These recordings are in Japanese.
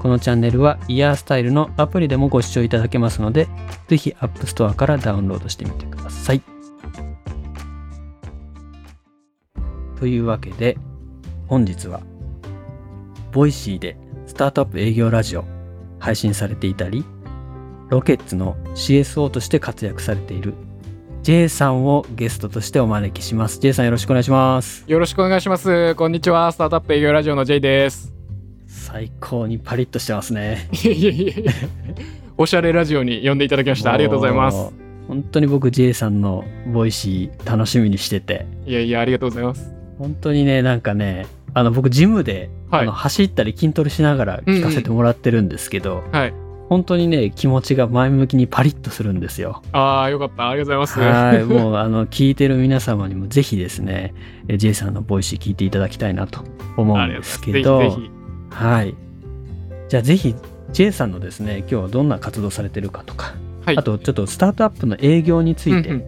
このチャンネルはイヤースタイルのアプリでもご視聴いただけますので、ぜひ App Store からダウンロードしてみてください。というわけで、本日は、ボイシーでスタートアップ営業ラジオ配信されていたり、ロケッツの CSO として活躍されている J さんをゲストとしてお招きします。J さんよろしくお願いします。よろしくお願いします。こんにちは。スタートアップ営業ラジオの J です。最高にパリッとしてますね。いやいやいやおしゃれラジオに呼んでいただきました。ありがとうございます。本当に僕 J さんのボイシー楽しみにしてて。いやいや、ありがとうございます。本当にね、なんかね、あの僕ジムで、はい、あの走ったり筋トレしながら聞かせてもらってるんですけど、うんうん、はい、本当にね気持ちが前向きにパリッとするんですよ。ああよかったありがとうございます。はいもうあの聞いてる皆様にもぜひですね J さんのボイシー聞いていただきたいなと思うんですけどはい。じゃあぜひ J さんのですね今日はどんな活動されてるかとか、はい、あとちょっとスタートアップの営業について、うんうん、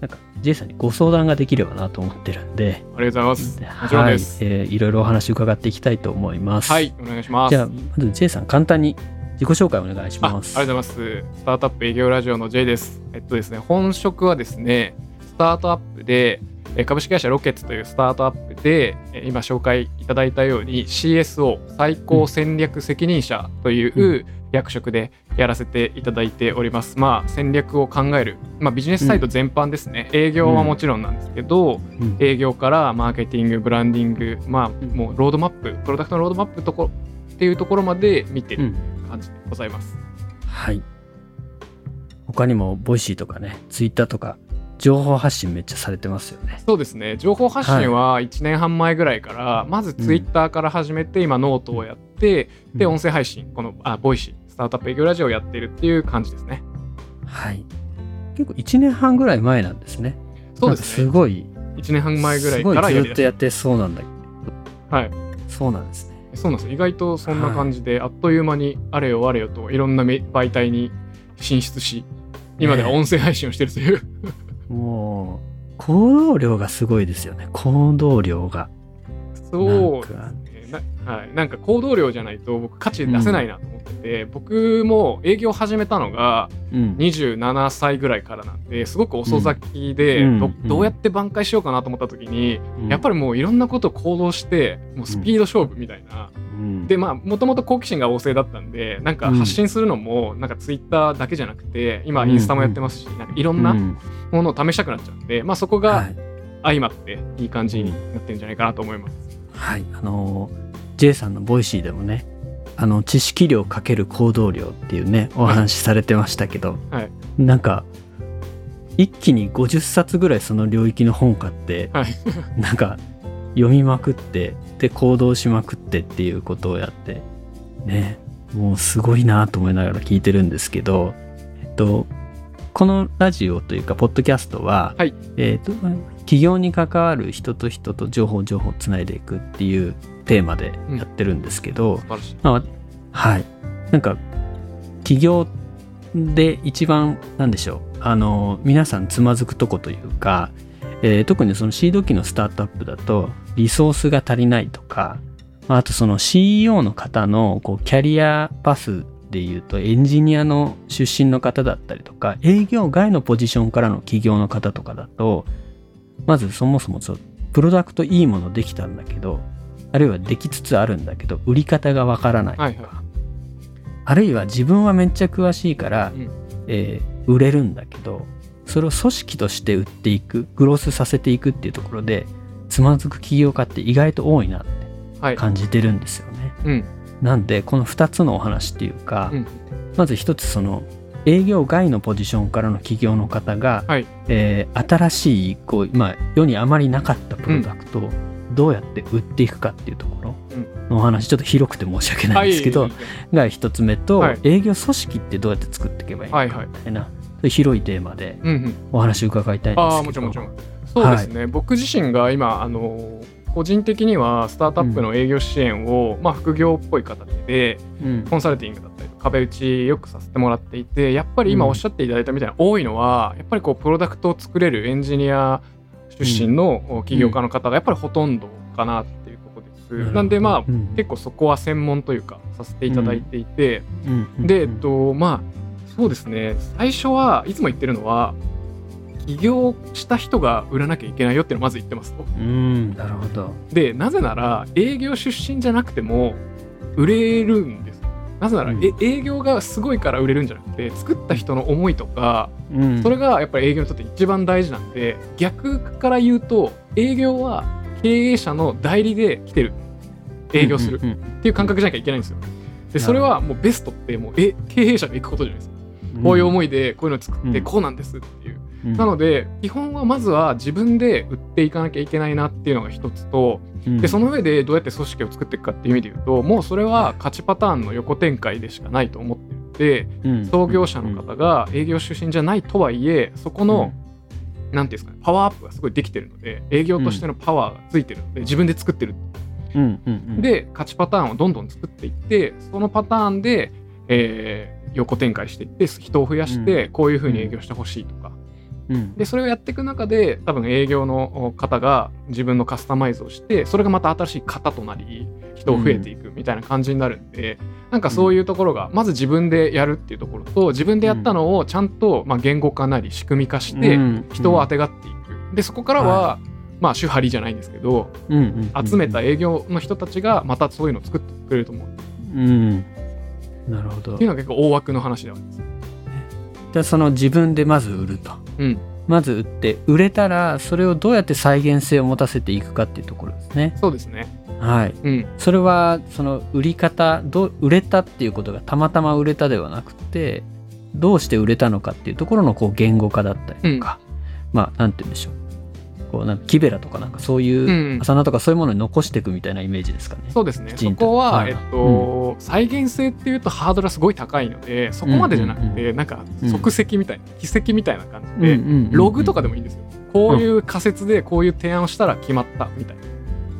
なんか J さんにご相談ができればなと思ってるんで。ありがとうございます。もちろんです、はい。えー、いろいろお話伺っていきたいと思います。はい。お願いします。じゃあまず J さん簡単に自己紹介お願いします。ありがとうございます。スタートアップ営業ラジオの J です。えっとですね本職はですねスタートアップで株式会社ロケッツというスタートアップで今紹介いただいたように CSO 最高戦略責任者という役職でやらせていただいております。まあ戦略を考える、まあ、ビジネスサイト全般ですね、営業はもちろんなんですけど、営業からマーケティングブランディングまあもうロードマッププロダクトのロードマップとこっていうところまで見てる感じでございます。はい。他にもボイシーとかねツイッターとか情報発信めっちゃされてますよね。そうですね。情報発信は1年半前ぐらいから、はい、まずツイッターから始めて、今ノートをやって、うん、で、音声配信、この、あ、ボイシー、スタートアップ営業ラジオをやってるっていう感じですね。はい。結構1年半ぐらい前なんですね。そうですね。すごい。1年半前ぐらいからやずっとやってそうなんだけど。はい。そうなんですね。そうなんです意外とそんな感じで、はい、あっという間にあれよあれよといろんな媒体に進出し、今では音声配信をしてるという、もう、行動量がすごいですよね。行動量が。そうですね。はい、なんか行動量じゃないと僕価値出せないなと思ってて、うん、僕も営業始めたのが27歳ぐらいからなんですごく遅咲きで、うん。ど、どうやって挽回しようかなと思った時に、うん、やっぱりもういろんなことを行動してもうスピード勝負みたいな、でまあもともと好奇心が旺盛だったんでなんか発信するのもなんかツイッターだけじゃなくて今インスタもやってますし、なんかいろんなものを試したくなっちゃうんで、まあ、そこが相まっていい感じになってるんじゃないかなと思います。はい。あの J さんのボイシーでもねあの知識量かける行動量っていうねお話しされてましたけど、はい、なんか一気に50冊ぐらいその領域の本買って、はい、なんか読みまくってで行動しまくってっていうことをやってねもうすごいなと思いながら聞いてるんですけど、えっと、このラジオというかポッドキャストは、はい、えっと企業に関わる人と人と情報情報をつないでいくっていうテーマでやってるんですけど、うん、まあ、はい。なんか企業で一番なんでしょう。あの皆さんつまずくとこというかえー、特にそのシード機のスタートアップだとリソースが足りないとか、あとその CEO の方のこうキャリアパスでいうとエンジニアの出身の方だったりとか営業外のポジションからの企業の方とかだとまずそもそもそプロダクトいいものできたんだけどあるいはできつつあるんだけど売り方がわからない。とか、はいはい、あるいは自分はめっちゃ詳しいから、うん、えー、売れるんだけどそれを組織として売っていくグロスさせていくっていうところでつまずく起業家って意外と多いなって感じてるんですよね。はいうん、なんでこの2つのお話っていうか、うん、まず1つその営業外のポジションからの企業の方が、はい、えー、新しいこう、まあ、世にあまりなかったプロダクトをどうやって売っていくかっていうところ、うん、のお話ちょっと広くて申し訳ないんですけど、が一つ目と、はい、営業組織ってどうやって作っていけばいいのかみたいな、はいはい、広いテーマでお話伺いたいんですけど、うんうん、あもちろんもちろん。そうですね、はい、僕自身が今あの個人的にはスタートアップの営業支援を、うん、まあ、副業っぽい形で、コンサルティングだっ壁打ちよくさせてもらっていてやっぱり今おっしゃっていただいたみたいな、多いのはやっぱりこうプロダクトを作れるエンジニア出身の起業家の方がやっぱりほとんどかなっていうことです。うん、なんでまあ、うん、結構そこは専門というかさせていただいていて、うん、でえっとまあそうですね。最初はいつも言ってるのは起業した人が売らなきゃいけないよっていうのをまず言ってますと。うん。なるほど。でなぜなら営業出身じゃなくても売れるんですなぜなら、うん、営業がすごいから売れるんじゃなくて作った人の思いとか、うん、それがやっぱり営業にとって一番大事なんで逆から言うと営業は経営者の代理で来てる。営業する。っていう感覚じゃなきゃいけないんですよ。でそれはもうベストってもうえ経営者が行くことじゃないですか。こういう思いでこういうのを作ってこうなんですっていう。うん、なので基本はまずは自分で売っていかなきゃいけないなっていうのが一つと、うん、でその上でどうやって組織を作っていくかっていう意味で言うともうそれは勝ちパターンの横展開でしかないと思ってるので、うん、創業者の方が営業出身じゃないとはいえそこの何て言うんですかねパワーアップがすごいできてるので営業としてのパワーがついてるので自分で作ってる。うんうんうん、で勝ちパターンをどんどん作っていってそのパターンで、えー、横展開していって人を増やしてこういうふうに営業してほしいとか、うん、でそれをやっていく中で多分営業の方が自分のカスタマイズをしてそれがまた新しい型となり人を増えていくみたいな感じになるんで、うん、なんかそういうところがまず自分でやるっていうところと自分でやったのをちゃんとまあ言語化なり仕組み化して人をあてがっていく。でそこからは、はい。まあ手張りじゃないんですけど、集めた営業の人たちがまたそういうのを作ってくれると思う。うん、なるほど。っていうのが結構大枠の話ではあります。じゃあその自分でまず売ると、うん、まず売って売れたらそれをどうやって再現性を持たせていくかっていうところですね。そうですね。はい、うん、それはその売り方ど売れたっていうことがたまたま売れたではなくてどうして売れたのかっていうところのこう言語化だったりとか、うん、まあ何て言うんでしょうこうなんか木べらとかなんかそういう浅菜とかそういうものに残していくみたいなイメージですかね。そうですね。そこは、はい、えっと、うん、再現性っていうとハードルはすごい高いのでそこまでじゃなくて、うんうん、なんか即席みたいな、奇跡みたいな感じで、ログとかでもいいんですよ。こういう仮説でこういう提案をしたら決まったみたいな。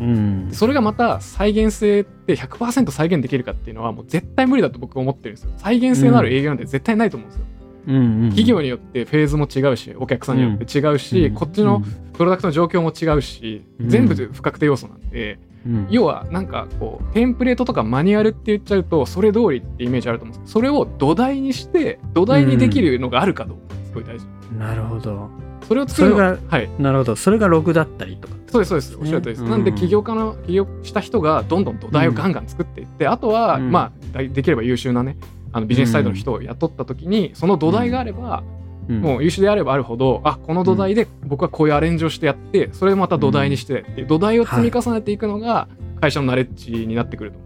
うん、それがまた再現性って100%再現できるかっていうのはもう絶対無理だと僕は思ってるんですよ。再現性のある営業なんて絶対ないと思うんですよ。企業によってフェーズも違うしお客さんによって違うし、うん、こっちのプロダクトの状況も違うし、うん、全部不確定要素なんで、うん、要はなんかこうテンプレートとかマニュアルって言っちゃうとそれ通りってイメージあると思うんですけどそれを土台にして土台にできるのがあるかどうかすごい大事、なるほど。それを作るのがはい。なるほど。それがログだったりとか。そうですそうです。おっしゃるとりです、なんで起業家の起業した人がどんどん土台をガンガン作っていって、あとは、まあできれば優秀なねあのビジネスサイドの人を雇った時に、その土台があれば、もう優秀であればあるほどあこの土台で僕はこういうアレンジをしてやってそれをまた土台にしてって土台を積み重ねていくのが会社のナレッジになってくると、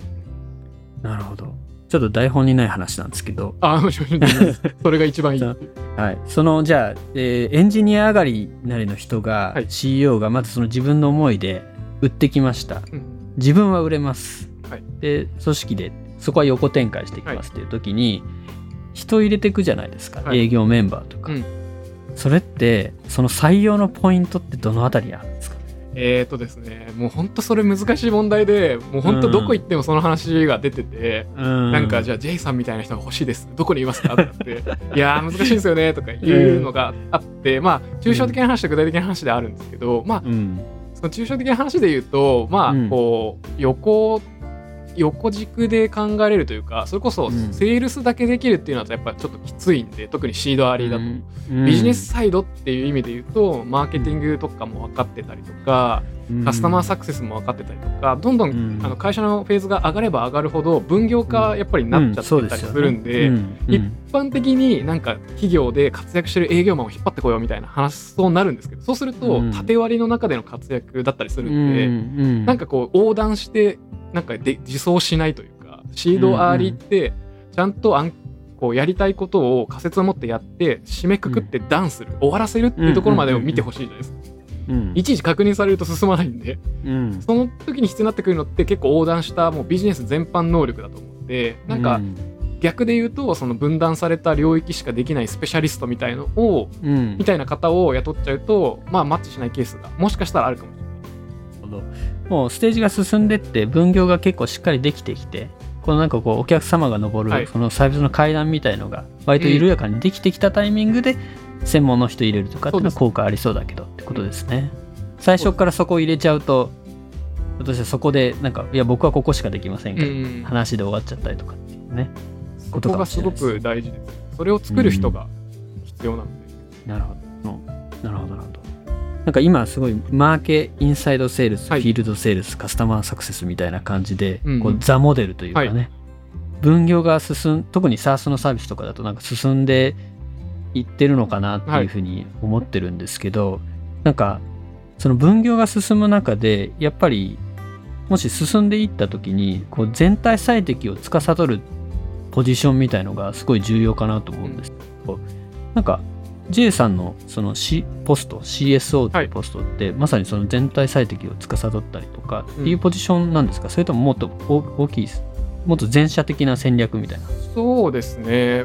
なるほど。ちょっと台本にない話なんですけど。あもちろんそれが一番いい。はい。そのじゃあ、えー、エンジニア上がりなりの人が、はい、CEO がまずその自分の思いで売ってきました、うん、自分は売れます、はい、で組織でそこは横展開していきますっていう時に、人入れていくじゃないですか、はい、営業メンバーとか、うん、それってその採用のポイントってどのあたりあるんですか？えーとですね、もう本当それ難しい問題で、もう本当どこ行ってもその話が出てて、うん、なんかじゃあ J さんみたいな人が欲しいです、どこにいますかって、いやー難しいですよねとかいうのがあって、まあ抽象的な話と具体的な話であるんですけど、まあ、うん、その抽象的な話で言うと、まあこう横横軸で考えれるというかそれこそセールスだけできるっていうのはやっぱちょっときついんで特にシードアリーだと、うん、ビジネスサイドっていう意味で言うとマーケティングとかも分かってたりとか、うん、カスタマーサクセスも分かってたりとかどんどん、うん、あの会社のフェーズが上がれば上がるほど分業化やっぱりなっちゃってたりするんで,、一般的になんか企業で活躍してる営業マンを引っ張ってこようみたいな話そうなるんですけどそうすると縦割りの中での活躍だったりするんで、うん。なんかこう横断してなんかで自走しないというかシードアーリーってちゃんとあんこうやりたいことを仮説を持ってやって締めくくってダンする、終わらせるっていうところまでを見てほしいじゃないですか。うん、いちいち確認されると進まないんで、うん、その時に必要になってくるのって結構横断したもうビジネス全般能力だと思ってなんか、逆で言うとその分断された領域しかできないスペシャリストみたいのを、うん、みたいな方を雇っちゃうとまあマッチしないケースがもしかしたらあるかもしれない。もうステージが進んでって分業が結構しっかりできてきてこのなんかこうお客様が登る、そのサービスの階段みたいのが割と緩やかにできてきたタイミングで専門の人入れるとかっていうのは効果ありそうだけどってことですね。最初からそこを入れちゃうと私はそこでなんかいや僕はここしかできませんけど、話で終わっちゃったりとかっていうねそこがすごく大事です。それを作る人が必要なので、なるほど。なるほどなるほど。なんか今すごいマーケインサイドセールス、はい、フィールドセールスカスタマーサクセスみたいな感じで、うん、こうザモデルというかね、はい、分業が進ん特に SARS のサービスとかだとなんか進んでいってるのかなっていうふうに思ってるんですけど、はい、なんかその分業が進む中でやっぱりもし進んでいった時にこう全体最適を司るポジションみたいのがすごい重要かなと思うんです。けど、なんか J さんのその、C、ポスト CSO ってい。うポストって、はい、まさにその全体最適を司ったりとかっていうポジションなんですか、うん、それとももっと大きいもっと全社的な戦略みたいな？そうですね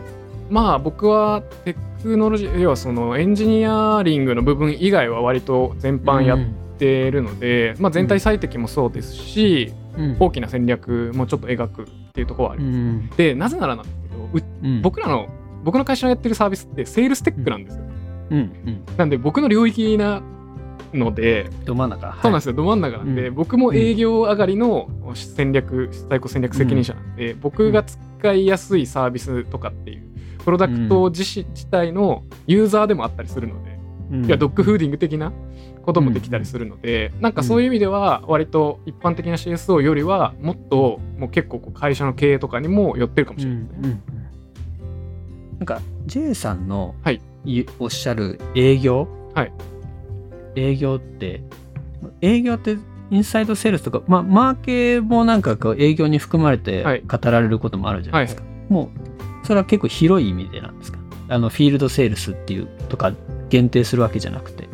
まあ僕はテクノロジー要はそのエンジニアリングの部分以外は割と全般やってるので、うん、まあ、全体最適もそうですし、うん、大きな戦略もちょっと描くっていうところはあります。うん、でなぜならなんですけど、僕らの僕の会社のやってるサービスってセールステックなんですよ。うんうん、なんで僕の領域なのでど真ん中、そうなんですよ。ど真ん中なんで、うん、僕も営業上がりの戦略最高戦略責任者なんで、うん、僕が使いやすいサービスとかっていうプロダクト自身、自体のユーザーでもあったりするので、うん、いやドッグフーディング的なこともできたりするので、うん、なんかそういう意味では割と一般的な CSO よりはもっともう結構会社の経営とかにも寄ってるかもしれないですね。うんうんなんか J さんの、はい、おっしゃる営業、はい、営業って営業ってインサイドセールスとか、まあ、マーケもなんかこう営業に含まれて語られることもあるじゃないですか、はいはい、もうそれは結構広い意味でなんですか？あのフィールドセールスっていうとか限定するわけじゃなくて。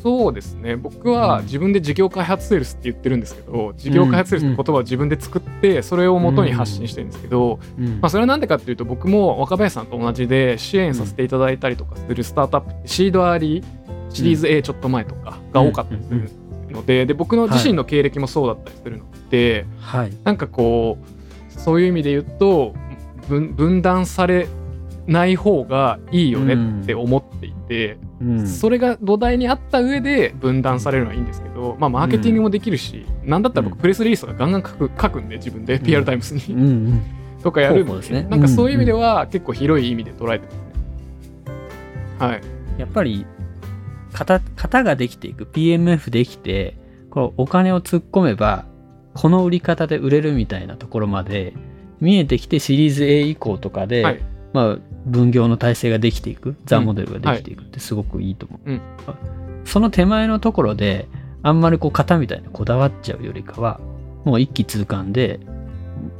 そうですね。僕は自分で事業開発セールスって言ってるんですけど、事業開発セールスって言葉を自分で作ってそれを元に発信してるんですけど、まあ、それは何でかっていうと僕も若林さんと同じで支援させていただいたりとかするスタートアップってシードアーリーシリーズ A ちょっと前とかが多かったりするのでで僕の自身の経歴もそうだったりするので、はい、なんかこうそういう意味で言うと分断されない方がいいよねって思っていて、うん、それが土台にあった上で分断されるのはいいんですけど、まあ、マーケティングもできるし、うん、なんだったら僕プレスリリースとかガンガン書く書くんで自分で PR タイムスに、うん、とかやるんで、ね、なんかそういう意味では結構広い意味で捉えてますね。はい、やっぱり型型ができていく PMF できてこうお金を突っ込めばこの売り方で売れるみたいなところまで見えてきてシリーズ A 以降とかで、はいまあ、分業の体制ができていく、ザ・モデルができていくってすごくいいと思う。うんはい、その手前のところで、あんまりこう型みたいにこだわっちゃうよりかは、もう一気通貫で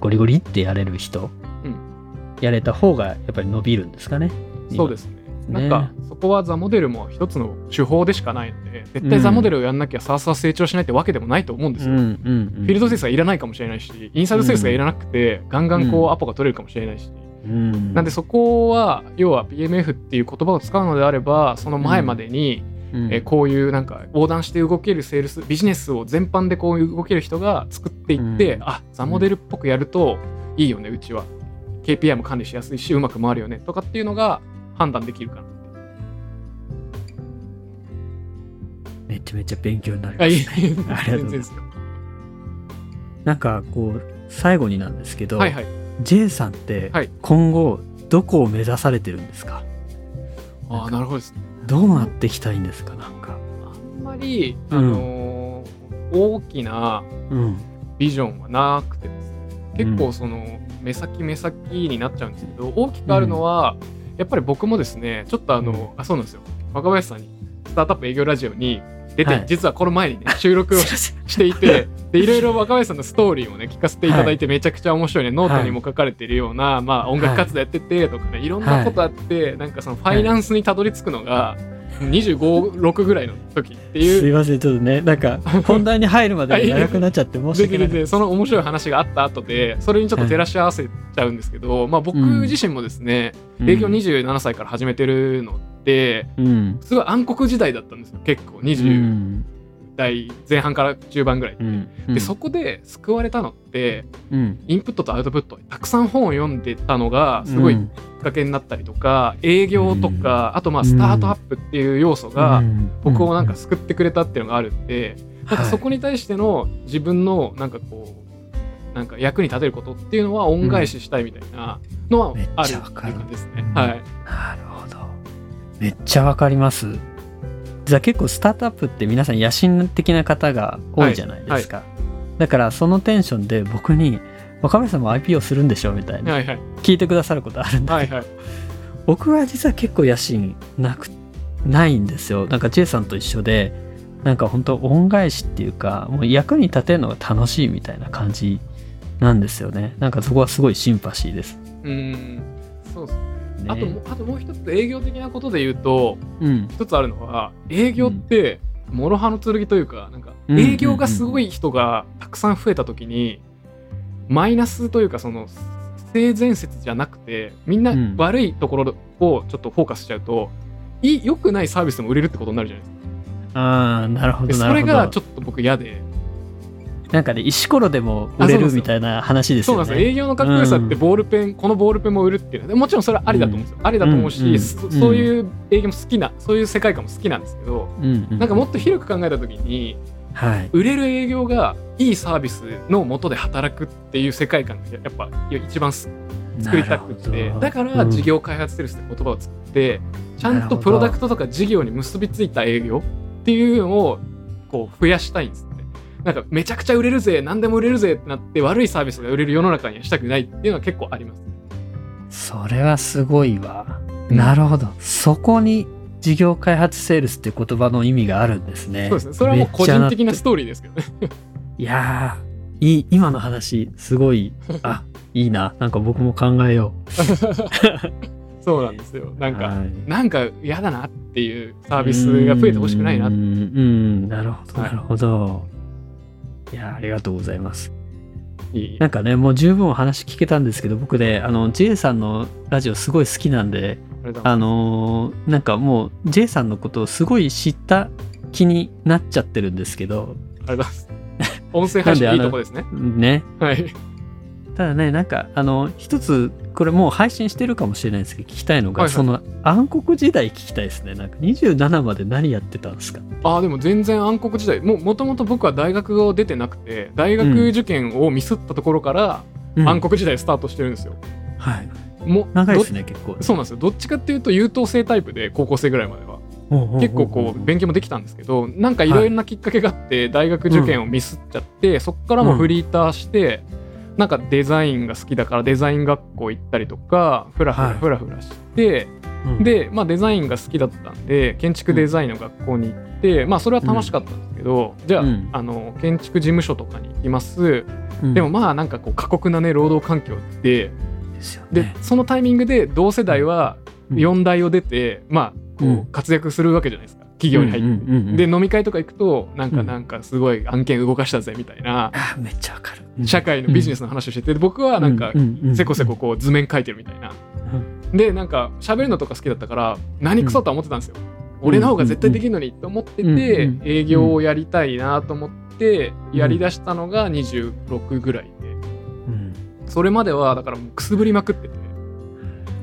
ゴリゴリってやれる人、うん、やれた方がやっぱり伸びるんですかね。そうですね。なんかそこはザ・モデルも一つの手法でしかないので絶対ザ・モデルをやんなきゃさあさあ成長しないってわけでもないと思うんですよ。うんうんうん、フィールドセールスがいらないかもしれないしインサイドセールスがいらなくて、ガンガンこうアポが取れるかもしれないし、うん、なんでそこは要は PMF っていう言葉を使うのであればその前までに、うん、えこういうなんか横断して動けるセールスビジネスを全般でこういう動ける人が作っていって、うん、あザモデルっぽくやるといいよねうちは。KPI も管理しやすいしうまく回るよねとかっていうのが判断できるかなちゃめちゃ勉強になります、ね、ありがとうございます。なんかこう最後になんですけど、はいはい。J さんって今後どこを目指されてるんですか、はい、あなるほどですね。どうなっていきたいんですか？なんか。あんまり、あのー、大きなビジョンはなくてですね、うん、結構その目先目先になっちゃうんですけど大きくあるのは、うん、やっぱり僕もですねちょっとあの、あそうなんですよ。若林さんにスタートアップ営業ラジオに出て、はい、実はこの前にね収録を していてでいろいろ若林さんのストーリーをね聞かせていただいて、めちゃくちゃ面白いねノートにも書かれているような、まあ、音楽活動やっててとかねいろんなことあって、なんかそのファイナンスにたどり着くのが、256ぐらいの時っていう。すいませんちょっとねなんか 本題に入るまで長くなっちゃって申し訳ない。その面白い話があった後でそれにちょっと照らし合わせちゃうんですけど、はい、まあ僕自身もですね、うん、営業27歳から始めてるのって、うん、すごい暗黒時代だったんですよ結構。20代前半から中盤ぐらい、うん、でそこで救われたのって、インプットとアウトプットたくさん本を読んでたのがすごいっかけになったりとか営業とか、あとまあスタートアップっていう要素が僕をなんか救ってくれたっていうのがあるんで、なんかそこに対しての自分のなんかこうなんか役に立てることっていうのは恩返ししたいみたいなのはあるっていう感じですね。はい、なるほどめっちゃわかります。じゃあ結構スタートアップって皆さん野心的な方が多いじゃないですか。はい。はい、だからそのテンションで僕に若林さんも IP をするんでしょみたいな、はいはい、聞いてくださることあるんだけど、はいはい、僕は実は結構野心なくないんですよ。なんか J さんと一緒でなんか本当恩返しっていうかもう役に立てるのが楽しいみたいな感じなんですよね。なんかそこはすごいシンパシーです。うん。そうですねあとあともう一つ営業的なことで言うと、うん、一つあるのは営業って諸刃の剣というかなんか営業がすごい人がたくさん増えた時に、マイナスというかその性善説じゃなくてみんな悪いところをちょっとフォーカスしちゃうと、うん、良くないサービスでも売れるってことになるじゃないですか。ああなるほどそれがちょっと僕嫌で。なんかね石ころでも売れるみたいな話ですよね。そうなんですよ。営業のかっこよさってボールペン、うん、このボールペンも売るっていうもちろんそれはありだと思うんですよ。うん、ありだと思うし、うん、そういう営業も好きなそういう世界観も好きなんですけど、うん、なんかもっと広く考えた時にはい、売れる営業がいいサービスのもとで働くっていう世界観がやっぱ一番作りたくて。だから事業開発セールスって言葉を作って、ちゃんとプロダクトとか事業に結びついた営業っていうのをこう増やしたいんです。ね。なんかめちゃくちゃ売れるぜ何でも売れるぜってなって悪いサービスが売れる世の中にはしたくないっていうのは結構あります。それはすごいわ。なるほど。そこに事業開発セールスって言葉の意味があるんですね。そうですね。それはもう個人的なストーリーですけどね。いやー、いい、今の話、すごい、あ、いいな。なんか僕も考えよう。そうなんですよ。なんか、はい、なんか嫌だなっていうサービスが増えてほしくないなうん、うん、なるほど、なるほど。いや、ありがとうございます。なんかね、もう十分お話聞けたんですけど、僕ね、あの、J さんのラジオすごい好きなんで、あのー、なんかもう J さんのことをすごい知った気になっちゃってるんですけど。ありがとうございます。音声配信いいとこですね。ね。はい。ただね、なんか、あの、一つ、これもう配信してるかもしれないですけど、聞きたいのが、はいはい、その暗黒時代聞きたいですね。なんか27まで何やってたんですか？ああ、でも全然暗黒時代。ももともと僕は大学を出てなくて、大学受験をミスったところから、暗黒時代スタートしてるんですよ。うん、はい。も長いですね結構。そうなんですよ。どっちかっていうと優等生タイプで高校生ぐらいまでは。結構こう勉強もできたんですけどなんかいろいろなきっかけがあって大学受験をミスっちゃって、そこからもフリーターして、なんかデザインが好きだからデザイン学校行ったりとかふらふらふらふらして、で、まあ、デザインが好きだったんで建築デザインの学校に行って、まあそれは楽しかったんですけど、じゃあ,、あの建築事務所とかに行きます、でもまあなんかこう過酷なね労働環境ってで。でそのタイミングで同世代は4代を出て、うん、まあこう活躍するわけじゃないですか。企業に入って、で飲み会とか行くとなんかなんかすごい案件動かしたぜみたいな、うん、めっちゃわかる。社会のビジネスの話をしてて僕はなんかせこせここう図面描いてるみたいな、でなんか喋るのとか好きだったから何クソとは思ってたんですよ、俺の方が絶対できるのにと思ってて営業をやりたいなと思ってやりだしたのが26ぐらいそれまではだからもうくすぶりまくってて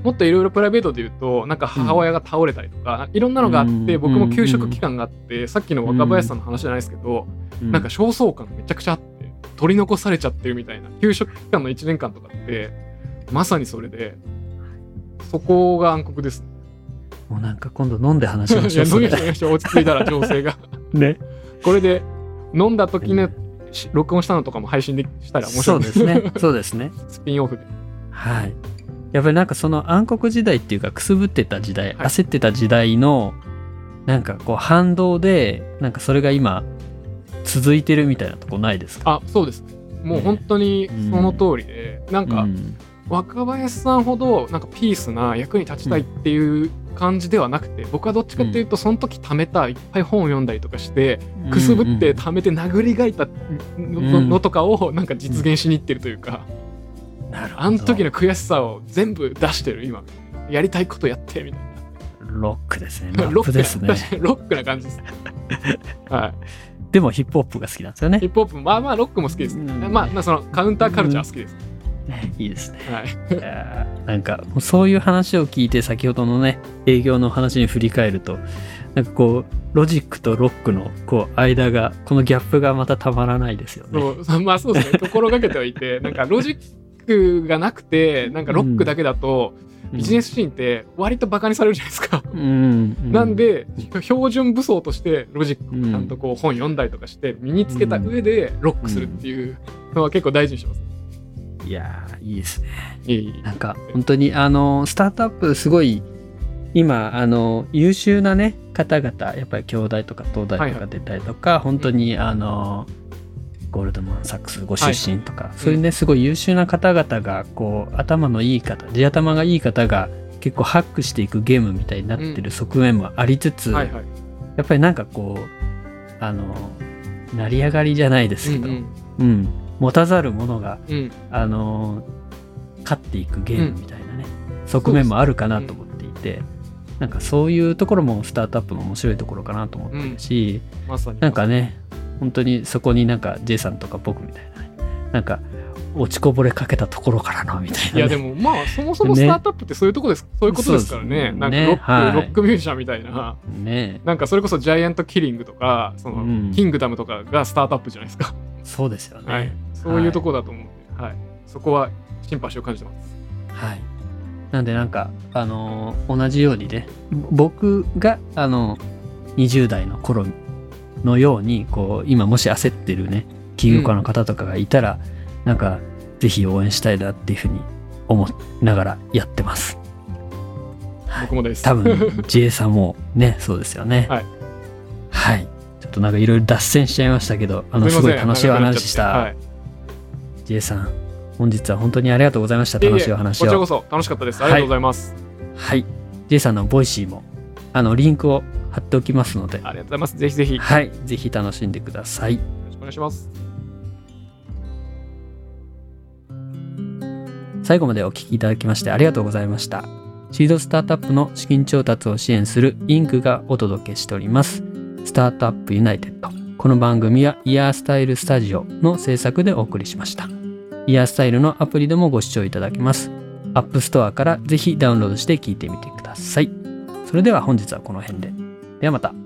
もっといろいろプライベートで言うとなんか母親が倒れたりとか、いろんなのがあって僕も休職期間があってさっきの若林さんの話じゃないですけど、なんか焦燥感めちゃくちゃあって取り残されちゃってるみたいな休職期間の1年間とかってまさにそれでそこが暗黒ですね。もうなんか今度飲んで話しましょういや飲みましょう落ち着いたら情勢が。ね。これで飲んだ時の録音したのとかも配信でしたら面白い。ですね。そうですね。スピンオフで。はい。やっぱりなんかその暗黒時代っていうかくすぶってた時代、はい、焦ってた時代のなんかこう反動でなんかそれが今続いてるみたいなとこないですか？あそうですもう本当にその通りで、うん、なんか、うん、若林さんほどなんかピースな役に立ちたいっていう感じではなくて僕はどっちかっていうと、その時貯めたいっぱい本を読んだりとかしてくすぶって貯めて殴りがいたの,、とかをなんか実現しにいってるというか、あの時の悔しさを全部出してる今やりたいことやってみたいな。ロックですね。ロックですね。ロックな感じです。はい。でもヒップホップが好きなんですよね。ヒップホップ、まあまあロックも好きです。うん、まあ、まあ、そのカウンターカルチャー好きです。ね、いいですね。はい。なんか、そういう話を聞いて、先ほどのね、営業の話に振り返ると、なんかこう、ロジックとロックのこう間が、このギャップがまたたまらないですよね。そうまあそうですね。心がけてはいて、なんかロジックがなくて、なんかロックだけだと、うん。ビジネスシーンって割とバカにされるじゃないですか。うん、なんで標準武装としてロジックちゃんとこう本読んだりとかして身につけた上でロックするっていうのは結構大事にします。いやいいですね。いい。なんか本当にあのスタートアップすごい今あの優秀なね方々やっぱり京大とか東大とか出たりとか、はいはい、本当にあの、うんゴールドマン・サックスご出身とか、はい、そういうねすごい優秀な方々がこう頭のいい方地頭がいい方が結構ハックしていくゲームみたいになってる側面もありつつ、うんはいはい、やっぱりなんかこうあの成り上がりじゃないですけど、うん、うん、持たざるものが、うん、あの勝っていくゲームみたいなね、側面もあるかなと思っていて。なんかそういうところもスタートアップの面白いところかなと思ってるし、ま、なんかね本当にそこになんか J さんとか僕みたいな、ね、なんか落ちこぼれかけたところからのみたいな、ね、いやでもまあそもそもスタートアップってそういうとこです、ね、そういうことですからね。なんかロック、はい、ロックミュージシャンみたいな、ね、なんかそれこそジャイアントキリングとかその、うん、キングダムとかがスタートアップじゃないですか。そうですよね、はい、そういうとこだと思うんで、はい、そこはシンパシーを感じてます。はい。なんでなんかあのー、同じようにね僕があの20代の頃のようにこう今もし焦ってるね起業家の方とかがいたら、うん、なんかぜひ応援したいなっていうふうに思いながらやってます。僕もです。多分 J さんもね そうですよね。はい。はい。ちょっとなんかいろいろ脱線しちゃいましたけど、あのすごい楽しいお話した、はい、J さん本日は本当にありがとうございました。楽しいお話を。こちらこそ楽しかったです。ありがとうございます。はい、はい、J さんのボイシーもあのリンクを貼っておきますので。ありがとうございます。ぜひぜひ。はい。ぜひ楽しんでください。よろしくお願いします。最後までお聞きいただきましてありがとうございました。シードスタートアップの資金調達を支援するインクがお届けしております。スタートアップユナイテッド。この番組はイヤースタイルスタジオの制作でお送りしました。イヤースタイルのアプリでもご視聴いただけます。アップストアからぜひダウンロードして聞いてみてください。それでは本日はこの辺で。ではまた。